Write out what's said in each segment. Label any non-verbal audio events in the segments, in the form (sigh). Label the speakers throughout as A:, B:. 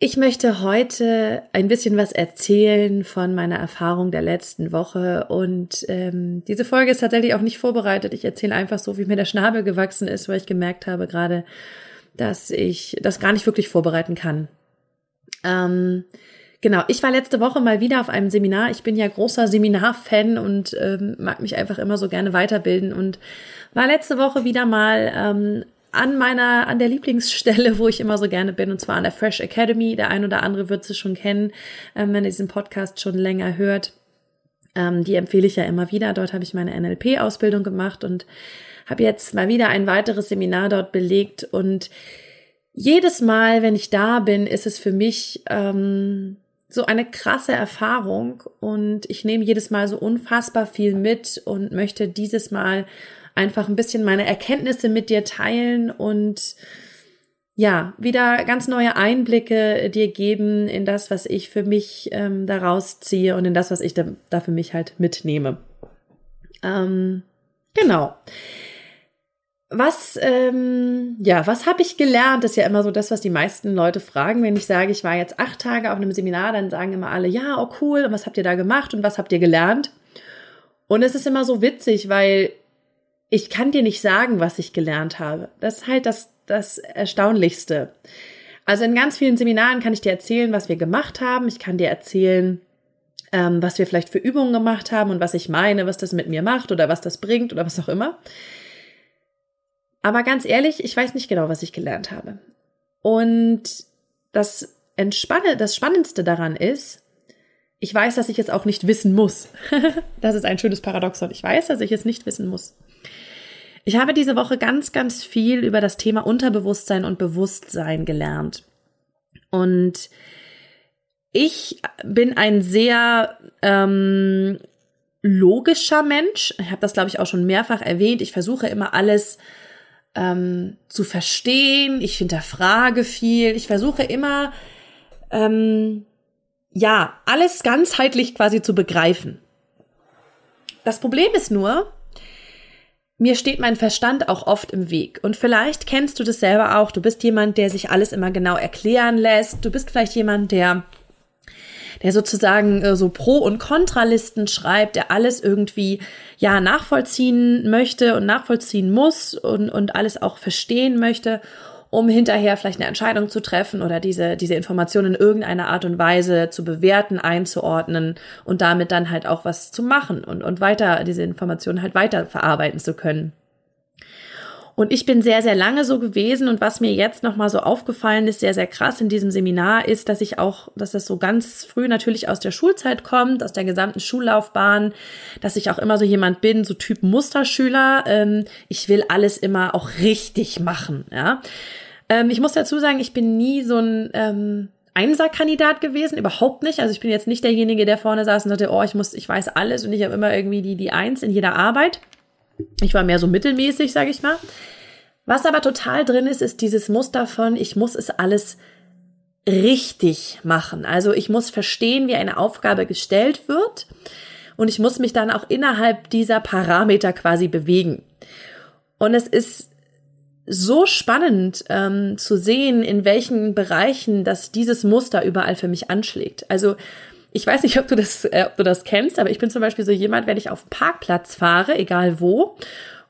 A: Ich möchte heute ein bisschen was erzählen von meiner Erfahrung der letzten Woche und ähm, diese Folge ist tatsächlich auch nicht vorbereitet. Ich erzähle einfach so, wie mir der Schnabel gewachsen ist, weil ich gemerkt habe gerade, dass ich das gar nicht wirklich vorbereiten kann. Ähm, genau, ich war letzte Woche mal wieder auf einem Seminar. Ich bin ja großer Seminarfan und ähm, mag mich einfach immer so gerne weiterbilden und war letzte Woche wieder mal ähm, an meiner, an der Lieblingsstelle, wo ich immer so gerne bin, und zwar an der Fresh Academy. Der ein oder andere wird sie schon kennen, ähm, wenn er diesen Podcast schon länger hört. Ähm, die empfehle ich ja immer wieder. Dort habe ich meine NLP-Ausbildung gemacht und habe jetzt mal wieder ein weiteres Seminar dort belegt. Und jedes Mal, wenn ich da bin, ist es für mich ähm, so eine krasse Erfahrung und ich nehme jedes Mal so unfassbar viel mit und möchte dieses Mal einfach ein bisschen meine Erkenntnisse mit dir teilen und ja, wieder ganz neue Einblicke dir geben in das, was ich für mich ähm, daraus ziehe und in das, was ich da, da für mich halt mitnehme. Ähm, genau. Was, ähm, ja, was habe ich gelernt? Das ist ja immer so das, was die meisten Leute fragen. Wenn ich sage, ich war jetzt acht Tage auf einem Seminar, dann sagen immer alle, ja, oh cool, und was habt ihr da gemacht und was habt ihr gelernt? Und es ist immer so witzig, weil ich kann dir nicht sagen, was ich gelernt habe. Das ist halt das, das Erstaunlichste. Also in ganz vielen Seminaren kann ich dir erzählen, was wir gemacht haben. Ich kann dir erzählen, ähm, was wir vielleicht für Übungen gemacht haben und was ich meine, was das mit mir macht oder was das bringt oder was auch immer. Aber ganz ehrlich, ich weiß nicht genau, was ich gelernt habe. Und das Entspanne, das Spannendste daran ist, ich weiß, dass ich es auch nicht wissen muss. (laughs) das ist ein schönes Paradoxon. Ich weiß, dass ich es nicht wissen muss. Ich habe diese Woche ganz, ganz viel über das Thema Unterbewusstsein und Bewusstsein gelernt. Und ich bin ein sehr ähm, logischer Mensch. Ich habe das, glaube ich, auch schon mehrfach erwähnt. Ich versuche immer alles ähm, zu verstehen. Ich hinterfrage viel. Ich versuche immer, ähm, ja, alles ganzheitlich quasi zu begreifen. Das Problem ist nur, mir steht mein Verstand auch oft im Weg. Und vielleicht kennst du das selber auch. Du bist jemand, der sich alles immer genau erklären lässt. Du bist vielleicht jemand, der der sozusagen äh, so Pro- und Kontralisten schreibt, der alles irgendwie ja nachvollziehen möchte und nachvollziehen muss und, und alles auch verstehen möchte um hinterher vielleicht eine Entscheidung zu treffen oder diese, diese Informationen in irgendeiner Art und Weise zu bewerten, einzuordnen und damit dann halt auch was zu machen und, und weiter, diese Informationen halt weiter verarbeiten zu können. Und ich bin sehr, sehr lange so gewesen. Und was mir jetzt nochmal so aufgefallen ist, sehr, sehr krass in diesem Seminar, ist, dass ich auch, dass das so ganz früh natürlich aus der Schulzeit kommt, aus der gesamten Schullaufbahn, dass ich auch immer so jemand bin, so Typ Musterschüler. Ähm, ich will alles immer auch richtig machen, ja. Ähm, ich muss dazu sagen, ich bin nie so ein, ähm, Einser-Kandidat gewesen, überhaupt nicht. Also ich bin jetzt nicht derjenige, der vorne saß und sagte, oh, ich muss, ich weiß alles und ich habe immer irgendwie die, die Eins in jeder Arbeit. Ich war mehr so mittelmäßig, sage ich mal. Was aber total drin ist, ist dieses Muster von, ich muss es alles richtig machen. Also ich muss verstehen, wie eine Aufgabe gestellt wird und ich muss mich dann auch innerhalb dieser Parameter quasi bewegen. Und es ist so spannend ähm, zu sehen, in welchen Bereichen das dieses Muster überall für mich anschlägt. Also ich weiß nicht, ob du das, äh, ob du das kennst, aber ich bin zum Beispiel so jemand, wenn ich auf den Parkplatz fahre, egal wo,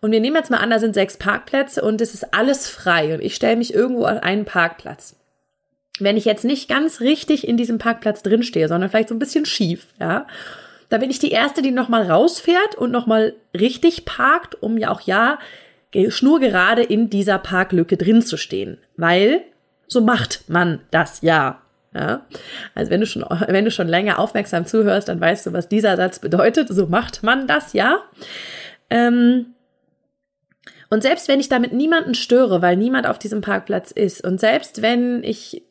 A: und wir nehmen jetzt mal an, da sind sechs Parkplätze und es ist alles frei und ich stelle mich irgendwo an einen Parkplatz. Wenn ich jetzt nicht ganz richtig in diesem Parkplatz drinstehe, sondern vielleicht so ein bisschen schief, ja, da bin ich die erste, die nochmal rausfährt und nochmal richtig parkt, um ja auch ja schnurgerade in dieser Parklücke drin zu stehen. Weil so macht man das ja. Ja? Also wenn du schon, (laughs) wenn du schon länger aufmerksam zuhörst, dann weißt du, was dieser Satz bedeutet. So macht man das ja. Ähm, und selbst wenn ich damit niemanden störe, weil niemand auf diesem Parkplatz ist, und selbst wenn ich,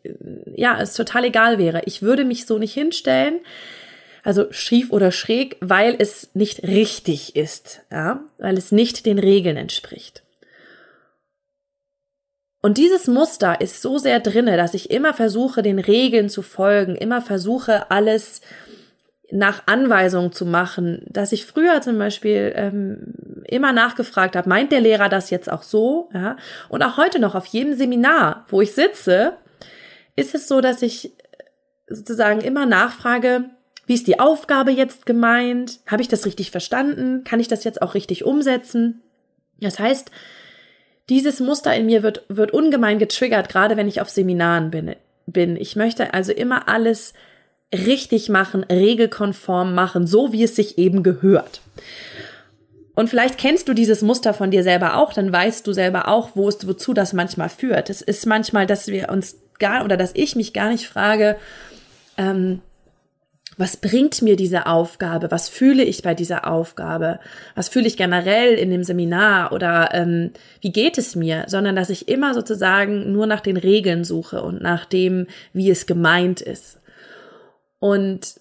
A: ja, es total egal wäre, ich würde mich so nicht hinstellen, Also schief oder schräg, weil es nicht richtig ist, ja, weil es nicht den Regeln entspricht. Und dieses Muster ist so sehr drinne, dass ich immer versuche, den Regeln zu folgen, immer versuche, alles nach Anweisung zu machen, dass ich früher zum Beispiel ähm, immer nachgefragt habe, meint der Lehrer das jetzt auch so? Ja? Und auch heute noch auf jedem Seminar, wo ich sitze, ist es so, dass ich sozusagen immer nachfrage, wie ist die Aufgabe jetzt gemeint? Habe ich das richtig verstanden? Kann ich das jetzt auch richtig umsetzen? Das heißt, dieses Muster in mir wird, wird ungemein getriggert, gerade wenn ich auf Seminaren bin. bin. Ich möchte also immer alles richtig machen, regelkonform machen, so wie es sich eben gehört. Und vielleicht kennst du dieses Muster von dir selber auch, dann weißt du selber auch, wo es, wozu das manchmal führt. Es ist manchmal, dass wir uns gar oder dass ich mich gar nicht frage, ähm, was bringt mir diese Aufgabe? Was fühle ich bei dieser Aufgabe? Was fühle ich generell in dem Seminar oder ähm, wie geht es mir? Sondern dass ich immer sozusagen nur nach den Regeln suche und nach dem, wie es gemeint ist. Und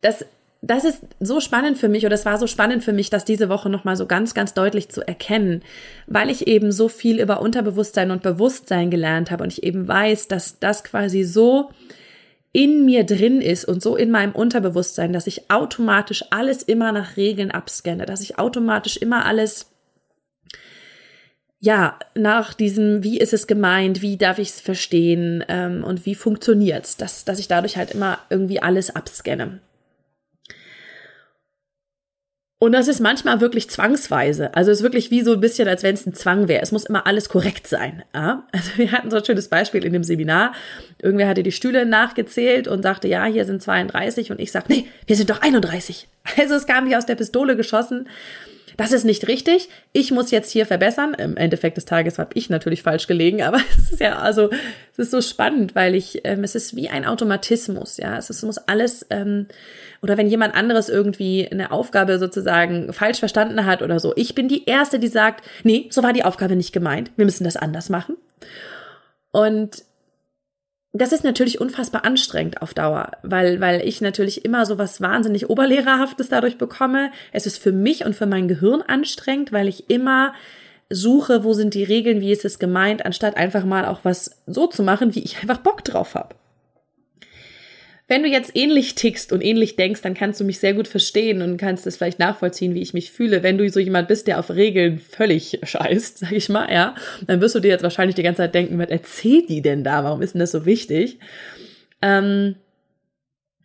A: das, das ist so spannend für mich oder es war so spannend für mich, das diese Woche nochmal so ganz, ganz deutlich zu erkennen, weil ich eben so viel über Unterbewusstsein und Bewusstsein gelernt habe und ich eben weiß, dass das quasi so in mir drin ist und so in meinem Unterbewusstsein, dass ich automatisch alles immer nach Regeln abscanne, dass ich automatisch immer alles ja, nach diesem, wie ist es gemeint, wie darf ich es verstehen ähm, und wie funktioniert's, dass, dass ich dadurch halt immer irgendwie alles abscanne. Und das ist manchmal wirklich zwangsweise. Also es ist wirklich wie so ein bisschen, als wenn es ein Zwang wäre. Es muss immer alles korrekt sein. Ja? Also wir hatten so ein schönes Beispiel in dem Seminar. Irgendwer hatte die Stühle nachgezählt und sagte, ja, hier sind 32. Und ich sagte, nee, wir sind doch 31. Also es kam wie aus der Pistole geschossen das ist nicht richtig, ich muss jetzt hier verbessern. Im Endeffekt des Tages habe ich natürlich falsch gelegen, (laughs) aber es ist ja, also, es ist so spannend, weil ich, ähm, es ist wie ein Automatismus, ja. Es, ist, es muss alles, ähm, oder wenn jemand anderes irgendwie eine Aufgabe sozusagen falsch verstanden hat oder so. Ich bin die Erste, die sagt, nee, so war die Aufgabe nicht gemeint, wir müssen das anders machen. Und das ist natürlich unfassbar anstrengend auf Dauer, weil, weil ich natürlich immer so was wahnsinnig Oberlehrerhaftes dadurch bekomme. Es ist für mich und für mein Gehirn anstrengend, weil ich immer suche, wo sind die Regeln, wie ist es gemeint, anstatt einfach mal auch was so zu machen, wie ich einfach Bock drauf habe. Wenn du jetzt ähnlich tickst und ähnlich denkst, dann kannst du mich sehr gut verstehen und kannst es vielleicht nachvollziehen, wie ich mich fühle. Wenn du so jemand bist, der auf Regeln völlig (laughs) scheißt, sag ich mal, ja, dann wirst du dir jetzt wahrscheinlich die ganze Zeit denken, was erzählt die denn da? Warum ist denn das so wichtig? Ähm,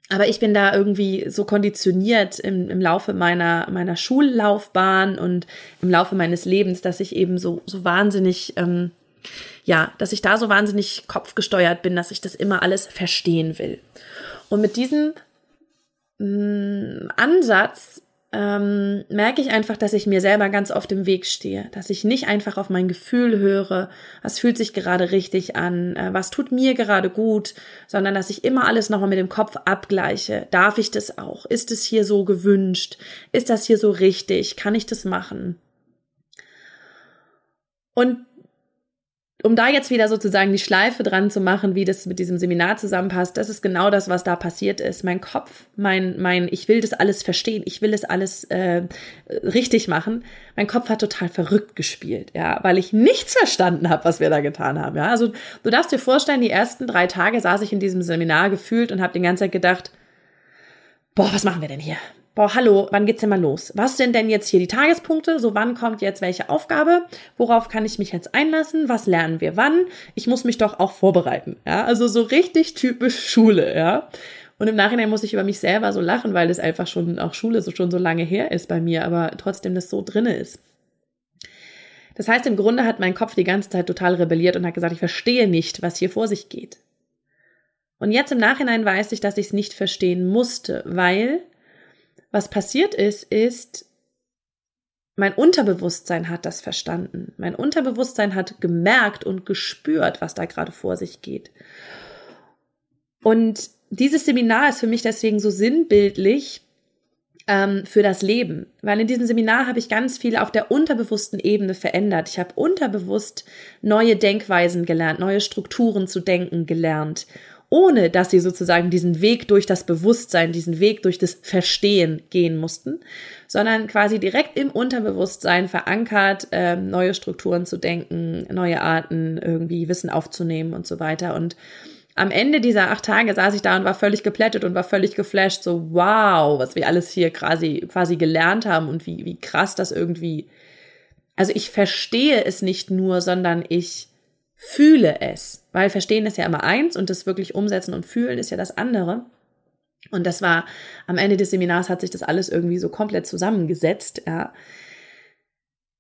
A: aber ich bin da irgendwie so konditioniert im, im Laufe meiner, meiner Schullaufbahn und im Laufe meines Lebens, dass ich eben so, so wahnsinnig, ähm, ja, dass ich da so wahnsinnig kopfgesteuert bin, dass ich das immer alles verstehen will. Und mit diesem mh, mm, Ansatz ähm, merke ich einfach, dass ich mir selber ganz oft im Weg stehe, dass ich nicht einfach auf mein Gefühl höre, was fühlt sich gerade richtig an, äh, was tut mir gerade gut, sondern dass ich immer alles nochmal mit dem Kopf abgleiche. Darf ich das auch? Ist es hier so gewünscht? Ist das hier so richtig? Kann ich das machen? Und um da jetzt wieder sozusagen die Schleife dran zu machen, wie das mit diesem Seminar zusammenpasst, das ist genau das, was da passiert ist. Mein Kopf, mein, mein, ich will das alles verstehen, ich will das alles äh, richtig machen. Mein Kopf hat total verrückt gespielt, ja, weil ich nichts verstanden habe, was wir da getan haben. Ja, also du darfst dir vorstellen, die ersten drei Tage saß ich in diesem Seminar gefühlt und habe die ganze Zeit gedacht, boah, was machen wir denn hier? Boah, hallo, wann geht's denn mal los? Was sind denn jetzt hier die Tagespunkte? So, wann kommt jetzt welche Aufgabe? Worauf kann ich mich jetzt einlassen? Was lernen wir wann? Ich muss mich doch auch vorbereiten. Ja, also so richtig typisch Schule, ja. Und im Nachhinein muss ich über mich selber so lachen, weil das einfach schon auch Schule so schon so lange her ist bei mir, aber trotzdem das so drinne ist. Das heißt, im Grunde hat mein Kopf die ganze Zeit total rebelliert und hat gesagt, ich verstehe nicht, was hier vor sich geht. Und jetzt im Nachhinein weiß ich, dass ich es nicht verstehen musste, weil was passiert ist, ist, mein Unterbewusstsein hat das verstanden. Mein Unterbewusstsein hat gemerkt und gespürt, was da gerade vor sich geht. Und dieses Seminar ist für mich deswegen so sinnbildlich ähm, für das Leben, weil in diesem Seminar habe ich ganz viel auf der unterbewussten Ebene verändert. Ich habe unterbewusst neue Denkweisen gelernt, neue Strukturen zu denken gelernt ohne dass sie sozusagen diesen Weg durch das Bewusstsein, diesen Weg durch das Verstehen gehen mussten, sondern quasi direkt im Unterbewusstsein verankert, äh, neue Strukturen zu denken, neue Arten irgendwie Wissen aufzunehmen und so weiter. Und am Ende dieser acht Tage saß ich da und war völlig geplättet und war völlig geflasht, so wow, was wir alles hier quasi, quasi gelernt haben und wie, wie krass das irgendwie. Also ich verstehe es nicht nur, sondern ich fühle es, weil verstehen ist ja immer eins und das wirklich umsetzen und fühlen ist ja das andere. Und das war am Ende des Seminars hat sich das alles irgendwie so komplett zusammengesetzt, ja.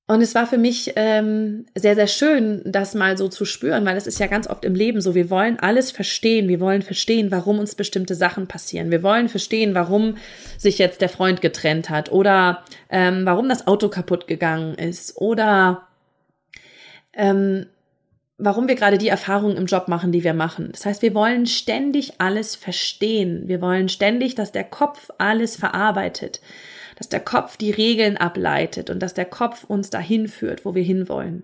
A: Und es war für mich ähm, sehr, sehr schön, das mal so zu spüren, weil es ist ja ganz oft im Leben so, wir wollen alles verstehen, wir wollen verstehen, warum uns bestimmte Sachen passieren, wir wollen verstehen, warum sich jetzt der Freund getrennt hat oder ähm, warum das Auto kaputt gegangen ist oder ähm, warum wir gerade die Erfahrungen im Job machen, die wir machen. Das heißt, wir wollen ständig alles verstehen. Wir wollen ständig, dass der Kopf alles verarbeitet, dass der Kopf die Regeln ableitet und dass der Kopf uns dahin führt, wo wir hinwollen.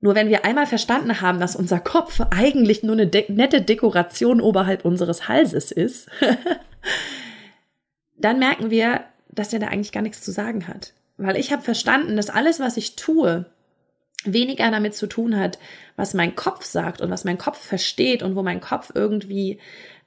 A: Nur wenn wir einmal verstanden haben, dass unser Kopf eigentlich nur eine de nette Dekoration oberhalb unseres Halses ist, (laughs) dann merken wir, dass der da eigentlich gar nichts zu sagen hat. Weil ich habe verstanden, dass alles, was ich tue, weniger damit zu tun hat, was mein Kopf sagt und was mein Kopf versteht und wo mein Kopf irgendwie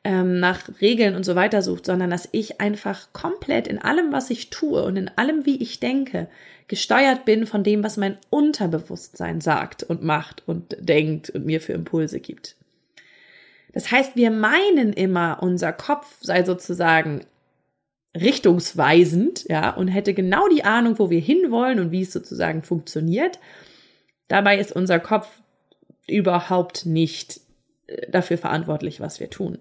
A: ähm, nach Regeln und so weiter sucht, sondern dass ich einfach komplett in allem, was ich tue und in allem, wie ich denke, gesteuert bin von dem, was mein Unterbewusstsein sagt und macht und denkt und mir für Impulse gibt. Das heißt, wir meinen immer, unser Kopf sei sozusagen richtungsweisend, ja, und hätte genau die Ahnung, wo wir hinwollen und wie es sozusagen funktioniert. Dabei ist unser Kopf überhaupt nicht äh, dafür verantwortlich, was wir tun.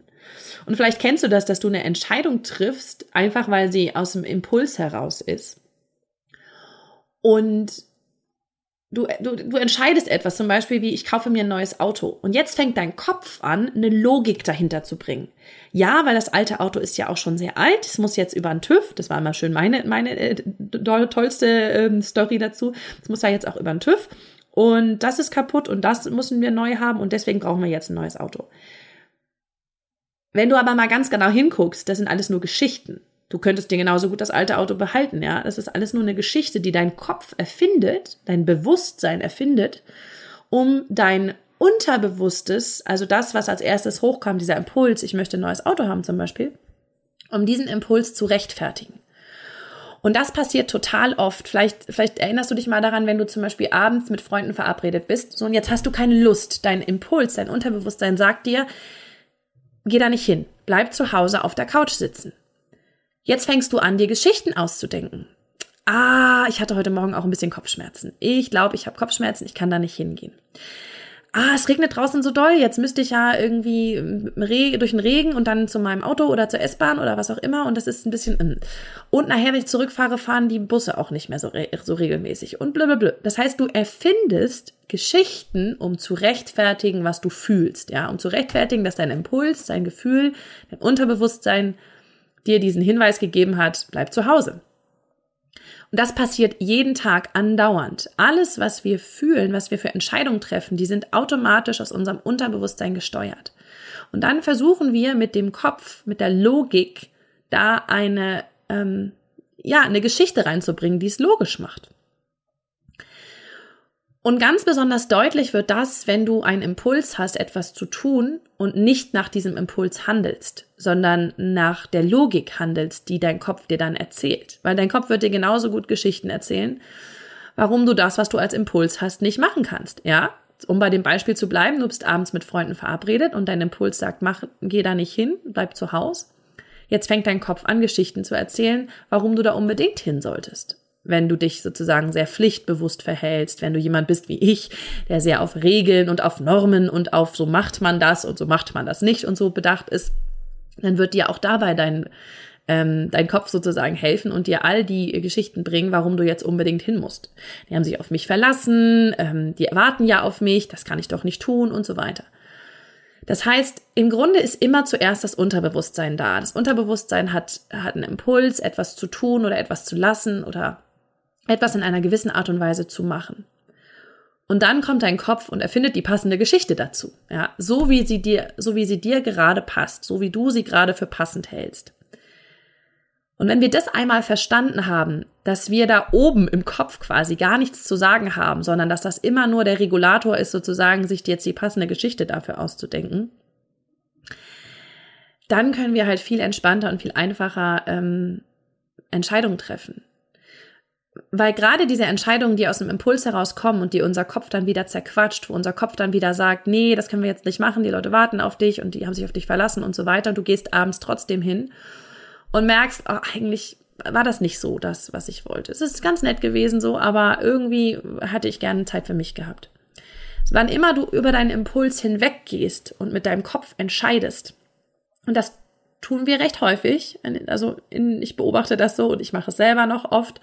A: Und vielleicht kennst du das, dass du eine Entscheidung triffst, einfach weil sie aus dem Impuls heraus ist. Und du, du, du entscheidest etwas, zum Beispiel wie ich kaufe mir ein neues Auto. Und jetzt fängt dein Kopf an, eine Logik dahinter zu bringen. Ja, weil das alte Auto ist ja auch schon sehr alt. Es muss jetzt über einen TÜV. Das war immer schön meine, meine äh, tollste ähm, Story dazu. Es muss ja jetzt auch über einen TÜV und das ist kaputt und das müssen wir neu haben und deswegen brauchen wir jetzt ein neues Auto. Wenn du aber mal ganz genau hinguckst, das sind alles nur Geschichten. Du könntest dir genauso gut das alte Auto behalten, ja. Das ist alles nur eine Geschichte, die dein Kopf erfindet, dein Bewusstsein erfindet, um dein Unterbewusstes, also das, was als erstes hochkam, dieser Impuls, ich möchte ein neues Auto haben zum Beispiel, um diesen Impuls zu rechtfertigen. Und das passiert total oft. Vielleicht, vielleicht erinnerst du dich mal daran, wenn du zum Beispiel abends mit Freunden verabredet bist. So, und jetzt hast du keine Lust. Dein Impuls, dein Unterbewusstsein sagt dir, geh da nicht hin. Bleib zu Hause auf der Couch sitzen. Jetzt fängst du an, dir Geschichten auszudenken. Ah, ich hatte heute Morgen auch ein bisschen Kopfschmerzen. Ich glaube, ich habe Kopfschmerzen, ich kann da nicht hingehen ah, es regnet draußen so doll, jetzt müsste ich ja irgendwie ähm, durch den Regen und dann zu meinem Auto oder zur S-Bahn oder was auch immer und das ist ein bisschen mm. und nachher, wenn ich zurückfahre, fahren die Busse auch nicht mehr so, re so regelmäßig und blablabla. Das heißt, du erfindest Geschichten, um zu rechtfertigen, was du fühlst, ja, um zu rechtfertigen, dass dein Impuls, dein Gefühl, dein Unterbewusstsein dir diesen Hinweis gegeben hat, bleib zu Hause. Und das passiert jeden Tag andauernd. Alles, was wir fühlen, was wir für Entscheidungen treffen, die sind automatisch aus unserem Unterbewusstsein gesteuert. Und dann versuchen wir mit dem Kopf, mit der Logik, da eine, ähm, ja, eine Geschichte reinzubringen, die es logisch macht. Und ganz besonders deutlich wird das, wenn du einen Impuls hast, etwas zu tun und nicht nach diesem Impuls handelst, sondern nach der Logik handelst, die dein Kopf dir dann erzählt. Weil dein Kopf wird dir genauso gut Geschichten erzählen, warum du das, was du als Impuls hast, nicht machen kannst. Ja? Um bei dem Beispiel zu bleiben, du bist abends mit Freunden verabredet und dein Impuls sagt, mach, geh da nicht hin, bleib zu Hause. Jetzt fängt dein Kopf an, Geschichten zu erzählen, warum du da unbedingt hin solltest wenn du dich sozusagen sehr pflichtbewusst verhältst, wenn du jemand bist wie ich, der sehr auf Regeln und auf Normen und auf so macht man das und so macht man das nicht und so bedacht ist, dann wird dir auch dabei dein, ähm, dein Kopf sozusagen helfen und dir all die Geschichten bringen, warum du jetzt unbedingt hin musst. Die haben sich auf mich verlassen, ähm, die erwarten ja auf mich, das kann ich doch nicht tun und so weiter. Das heißt, im Grunde ist immer zuerst das Unterbewusstsein da. Das Unterbewusstsein hat, hat einen Impuls, etwas zu tun oder etwas zu lassen oder etwas in einer gewissen Art und Weise zu machen. Und dann kommt dein Kopf und erfindet die passende Geschichte dazu. Ja, so wie sie dir, so wie sie dir gerade passt, so wie du sie gerade für passend hältst. Und wenn wir das einmal verstanden haben, dass wir da oben im Kopf quasi gar nichts zu sagen haben, sondern dass das immer nur der Regulator ist, sozusagen, sich jetzt die passende Geschichte dafür auszudenken, dann können wir halt viel entspannter und viel einfacher ähm, Entscheidungen treffen. Weil gerade diese Entscheidungen, die aus dem Impuls herauskommen und die unser Kopf dann wieder zerquatscht, wo unser Kopf dann wieder sagt, nee, das können wir jetzt nicht machen, die Leute warten auf dich und die haben sich auf dich verlassen und so weiter und du gehst abends trotzdem hin und merkst, oh, eigentlich war das nicht so das, was ich wollte. Es ist ganz nett gewesen so, aber irgendwie hatte ich gerne Zeit für mich gehabt. Wann immer du über deinen Impuls hinweggehst und mit deinem Kopf entscheidest, und das tun wir recht häufig, also in, ich beobachte das so und ich mache es selber noch oft,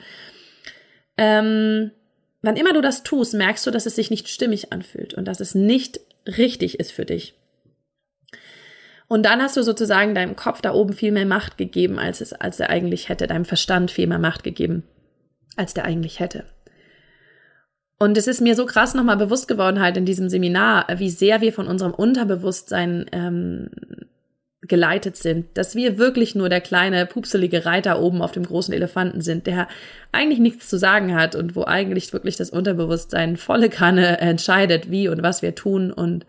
A: ähm, wann immer du das tust, merkst du, dass es sich nicht stimmig anfühlt und dass es nicht richtig ist für dich. Und dann hast du sozusagen deinem Kopf da oben viel mehr Macht gegeben, als es, als er eigentlich hätte, deinem Verstand viel mehr Macht gegeben, als der eigentlich hätte. Und es ist mir so krass nochmal bewusst geworden halt in diesem Seminar, wie sehr wir von unserem Unterbewusstsein ähm, geleitet sind, dass wir wirklich nur der kleine pupselige Reiter oben auf dem großen Elefanten sind, der eigentlich nichts zu sagen hat und wo eigentlich wirklich das Unterbewusstsein volle Kanne entscheidet, wie und was wir tun und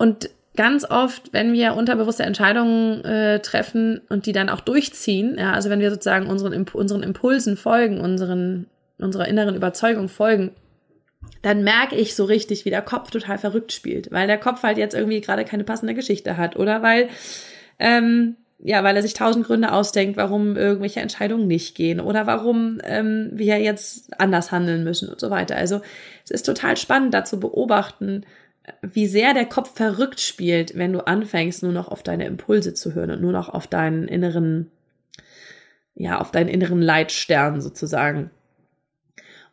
A: und ganz oft, wenn wir unterbewusste Entscheidungen äh, treffen und die dann auch durchziehen, ja, also wenn wir sozusagen unseren, unseren Impulsen folgen, unseren, unserer inneren Überzeugung folgen, dann merke ich so richtig, wie der Kopf total verrückt spielt, weil der Kopf halt jetzt irgendwie gerade keine passende Geschichte hat oder weil, ähm, ja, weil er sich tausend Gründe ausdenkt, warum irgendwelche Entscheidungen nicht gehen oder warum ähm, wir jetzt anders handeln müssen und so weiter. Also es ist total spannend, da zu beobachten, wie sehr der Kopf verrückt spielt, wenn du anfängst, nur noch auf deine Impulse zu hören und nur noch auf deinen inneren, ja, auf deinen inneren Leitstern sozusagen.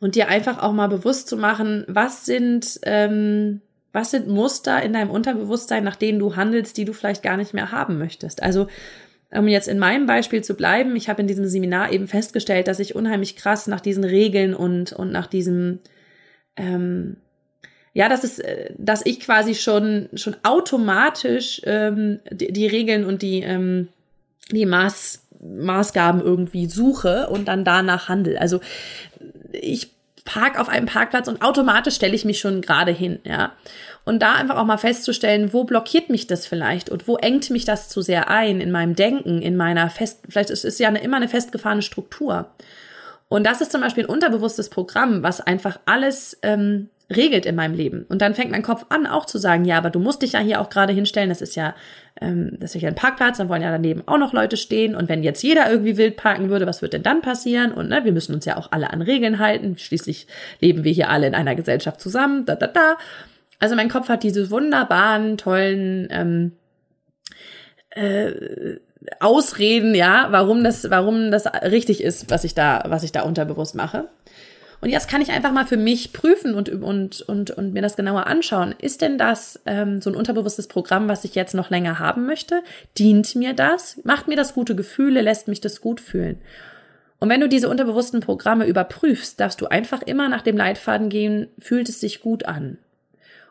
A: Und dir einfach auch mal bewusst zu machen, was sind, ähm, was sind Muster in deinem Unterbewusstsein, nach denen du handelst, die du vielleicht gar nicht mehr haben möchtest. Also, um jetzt in meinem Beispiel zu bleiben, ich habe in diesem Seminar eben festgestellt, dass ich unheimlich krass nach diesen Regeln und, und nach diesem, ähm, ja, das ist, äh, dass ich quasi schon, schon automatisch ähm, die, die Regeln und die, ähm, die Maß, Maßgaben irgendwie suche und dann danach handel. Also ich park auf einem Parkplatz und automatisch stelle ich mich schon gerade hin, ja. Und da einfach auch mal festzustellen, wo blockiert mich das vielleicht und wo engt mich das zu sehr ein in meinem Denken, in meiner fest, vielleicht ist es ja eine, immer eine festgefahrene Struktur. Und das ist zum Beispiel ein unterbewusstes Programm, was einfach alles ähm, regelt in meinem Leben. Und dann fängt mein Kopf an, auch zu sagen, ja, aber du musst dich ja hier auch gerade hinstellen, das ist ja, ähm, das ist ja ein Parkplatz, dann wollen ja daneben auch noch Leute stehen. Und wenn jetzt jeder irgendwie wild parken würde, was wird denn dann passieren? Und ne, wir müssen uns ja auch alle an Regeln halten. Schließlich leben wir hier alle in einer Gesellschaft zusammen. Da, da, da. Also mein Kopf hat diese wunderbaren, tollen ähm, äh, Ausreden, ja, warum das, warum das richtig ist, was ich da, was ich da unterbewusst mache. Und jetzt kann ich einfach mal für mich prüfen und, und, und, und mir das genauer anschauen. Ist denn das ähm, so ein unterbewusstes Programm, was ich jetzt noch länger haben möchte? Dient mir das? Macht mir das gute Gefühle? Lässt mich das gut fühlen? Und wenn du diese unterbewussten Programme überprüfst, darfst du einfach immer nach dem Leitfaden gehen, fühlt es sich gut an.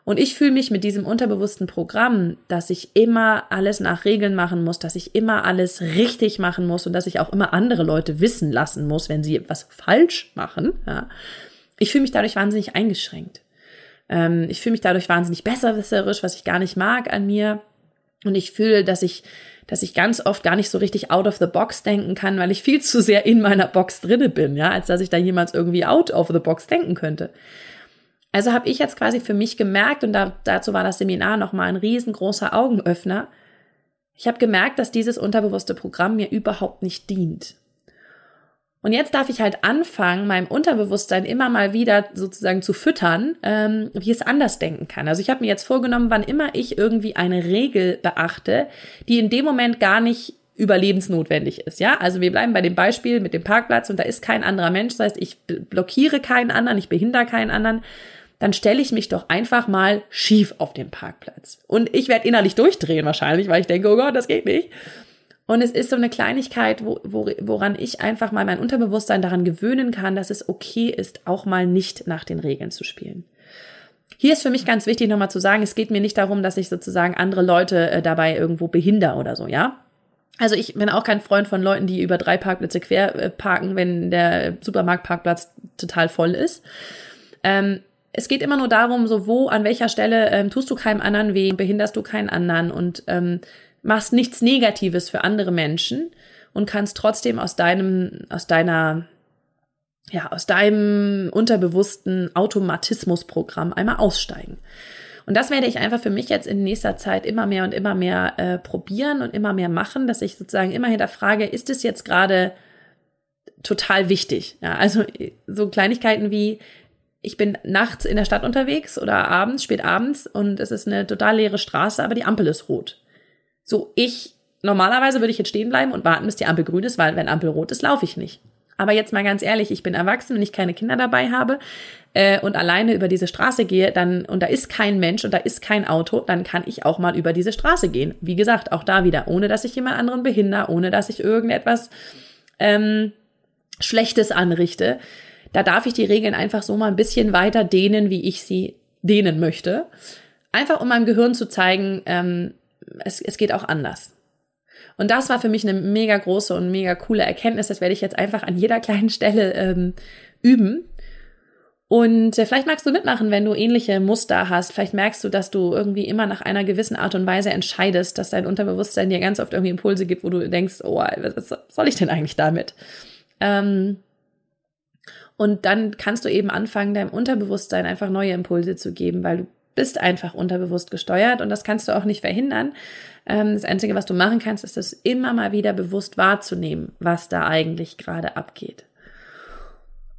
A: Und ich fühle mich mit diesem unterbewussten Programm, dass ich immer alles nach Regeln machen muss, dass ich immer alles richtig machen muss und dass ich auch immer andere Leute wissen lassen muss, wenn sie etwas falsch machen. Ja. Ich fühle mich dadurch wahnsinnig eingeschränkt. Ähm, ich fühle mich dadurch wahnsinnig besserwisserisch, was ich gar nicht mag an mir. Und ich fühle, dass ich dass ich ganz oft gar nicht so richtig out of the box denken kann, weil ich viel zu sehr in meiner Box drinne bin, ja, als dass ich da jemals irgendwie out of the box denken könnte. Also habe ich jetzt quasi für mich gemerkt, und da, dazu war das Seminar nochmal ein riesengroßer Augenöffner, ich habe gemerkt, dass dieses unterbewusste Programm mir überhaupt nicht dient. Und jetzt darf ich halt anfangen, meinem Unterbewusstsein immer mal wieder sozusagen zu füttern, ähm, wie es anders denken kann. Also ich habe mir jetzt vorgenommen, wann immer ich irgendwie eine Regel beachte, die in dem Moment gar nicht überlebensnotwendig ist. Ja, also wir bleiben bei dem Beispiel mit dem Parkplatz und da ist kein anderer Mensch. Das heißt, ich blockiere keinen anderen, ich behindere keinen anderen, dann stelle ich mich doch einfach mal schief auf dem Parkplatz. Und ich werde innerlich durchdrehen wahrscheinlich, weil ich denke, oh Gott, das geht nicht. Und es ist so eine Kleinigkeit, wo, wo, woran ich einfach mal mein Unterbewusstsein daran gewöhnen kann, dass es okay ist, auch mal nicht nach den Regeln zu spielen. Hier ist für mich ganz wichtig nochmal zu sagen, es geht mir nicht darum, dass ich sozusagen andere Leute äh, dabei irgendwo behinder oder so, ja. Also ich bin auch kein Freund von Leuten, die über drei Parkplätze quer äh, parken, wenn der Supermarktparkplatz total voll ist. Ähm, es geht immer nur darum, so wo, an welcher Stelle ähm, tust du keinem anderen weh, behinderst du keinen anderen und ähm, machst nichts Negatives für andere Menschen und kannst trotzdem aus deinem, aus deiner, ja, aus deinem unterbewussten Automatismusprogramm einmal aussteigen. Und das werde ich einfach für mich jetzt in nächster Zeit immer mehr und immer mehr äh, probieren und immer mehr machen, dass ich sozusagen immer hinterfrage, ist es jetzt gerade total wichtig? Ja, also so Kleinigkeiten wie, ich bin nachts in der Stadt unterwegs oder abends, spät abends und es ist eine total leere Straße, aber die Ampel ist rot. So, ich, normalerweise würde ich jetzt stehen bleiben und warten, bis die Ampel grün ist, weil wenn Ampel rot ist, laufe ich nicht. Aber jetzt mal ganz ehrlich, ich bin erwachsen und ich keine Kinder dabei habe äh, und alleine über diese Straße gehe, dann und da ist kein Mensch und da ist kein Auto, dann kann ich auch mal über diese Straße gehen. Wie gesagt, auch da wieder, ohne dass ich jemand anderen behindere, ohne dass ich irgendetwas ähm, Schlechtes anrichte. Da darf ich die Regeln einfach so mal ein bisschen weiter dehnen, wie ich sie dehnen möchte. Einfach um meinem Gehirn zu zeigen, ähm, es, es geht auch anders. Und das war für mich eine mega große und mega coole Erkenntnis. Das werde ich jetzt einfach an jeder kleinen Stelle ähm, üben. Und äh, vielleicht magst du mitmachen, wenn du ähnliche Muster hast. Vielleicht merkst du, dass du irgendwie immer nach einer gewissen Art und Weise entscheidest, dass dein Unterbewusstsein dir ganz oft irgendwie Impulse gibt, wo du denkst, oh, was soll ich denn eigentlich damit? Ähm, und dann kannst du eben anfangen, deinem Unterbewusstsein einfach neue Impulse zu geben, weil du bist einfach unterbewusst gesteuert und das kannst du auch nicht verhindern. Ähm, das Einzige, was du machen kannst, ist es immer mal wieder bewusst wahrzunehmen, was da eigentlich gerade abgeht.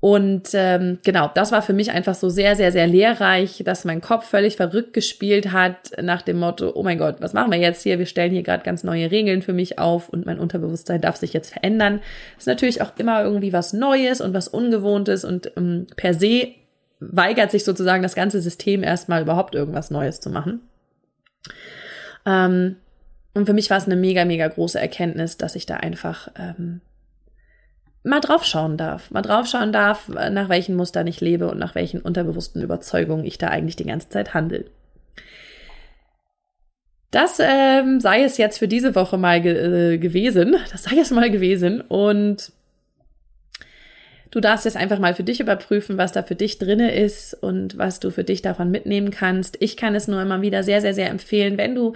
A: Und ähm, genau, das war für mich einfach so sehr, sehr, sehr lehrreich, dass mein Kopf völlig verrückt gespielt hat nach dem Motto, oh mein Gott, was machen wir jetzt hier? Wir stellen hier gerade ganz neue Regeln für mich auf und mein Unterbewusstsein darf sich jetzt verändern. Das ist natürlich auch immer irgendwie was Neues und was Ungewohntes und ähm, per se weigert sich sozusagen das ganze System erstmal überhaupt irgendwas Neues zu machen. Ähm, und für mich war es eine mega, mega große Erkenntnis, dass ich da einfach ähm, mal draufschauen darf. Mal draufschauen darf, nach welchen Mustern ich lebe und nach welchen unterbewussten Überzeugungen ich da eigentlich die ganze Zeit handle. Das ähm, sei es jetzt für diese Woche mal ge äh, gewesen. Das sei es mal gewesen. Und Du darfst jetzt einfach mal für dich überprüfen, was da für dich drinne ist und was du für dich davon mitnehmen kannst. Ich kann es nur immer wieder sehr, sehr, sehr empfehlen, wenn du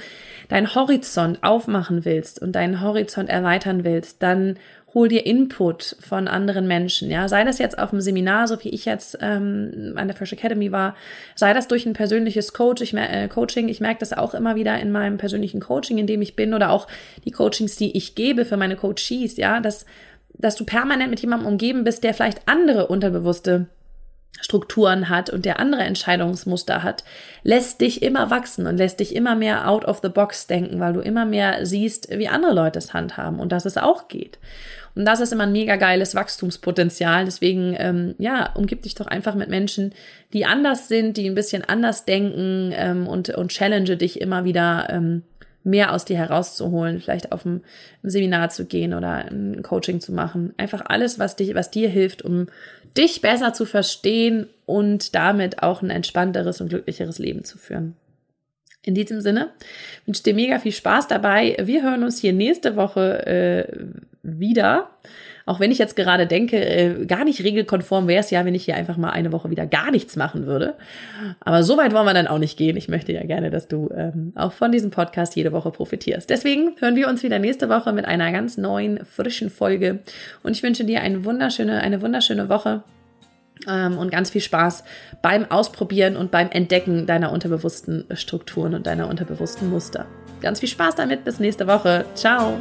A: deinen Horizont aufmachen willst und deinen Horizont erweitern willst, dann hol dir Input von anderen Menschen. Ja, sei das jetzt auf dem Seminar, so wie ich jetzt ähm, an der Fresh Academy war, sei das durch ein persönliches Coach, ich, äh, Coaching. Ich merke das auch immer wieder in meinem persönlichen Coaching, in dem ich bin, oder auch die Coachings, die ich gebe für meine Coaches. Ja, dass dass du permanent mit jemandem umgeben bist, der vielleicht andere unterbewusste Strukturen hat und der andere Entscheidungsmuster hat, lässt dich immer wachsen und lässt dich immer mehr out of the box denken, weil du immer mehr siehst, wie andere Leute es handhaben und dass es auch geht. Und das ist immer ein mega geiles Wachstumspotenzial. Deswegen, ähm, ja, umgib dich doch einfach mit Menschen, die anders sind, die ein bisschen anders denken ähm, und, und challenge dich immer wieder ähm, mehr aus dir herauszuholen, vielleicht auf ein Seminar zu gehen oder ein Coaching zu machen. Einfach alles, was dich, was dir hilft, um dich besser zu verstehen und damit auch ein entspannteres und glücklicheres Leben zu führen. In diesem Sinne wünsche dir mega viel Spaß dabei. Wir hören uns hier nächste Woche äh, wieder. Auch wenn ich jetzt gerade denke, äh, gar nicht regelkonform wäre es ja, wenn ich hier einfach mal eine Woche wieder gar nichts machen würde. Aber so weit wollen wir dann auch nicht gehen. Ich möchte ja gerne, dass du ähm, auch von diesem Podcast jede Woche profitierst. Deswegen hören wir uns wieder nächste Woche mit einer ganz neuen, frischen Folge. Und ich wünsche dir eine wunderschöne, eine wunderschöne Woche ähm, und ganz viel Spaß beim Ausprobieren und beim Entdecken deiner unterbewussten Strukturen und deiner unterbewussten Muster. Ganz viel Spaß damit. Bis nächste Woche. Ciao.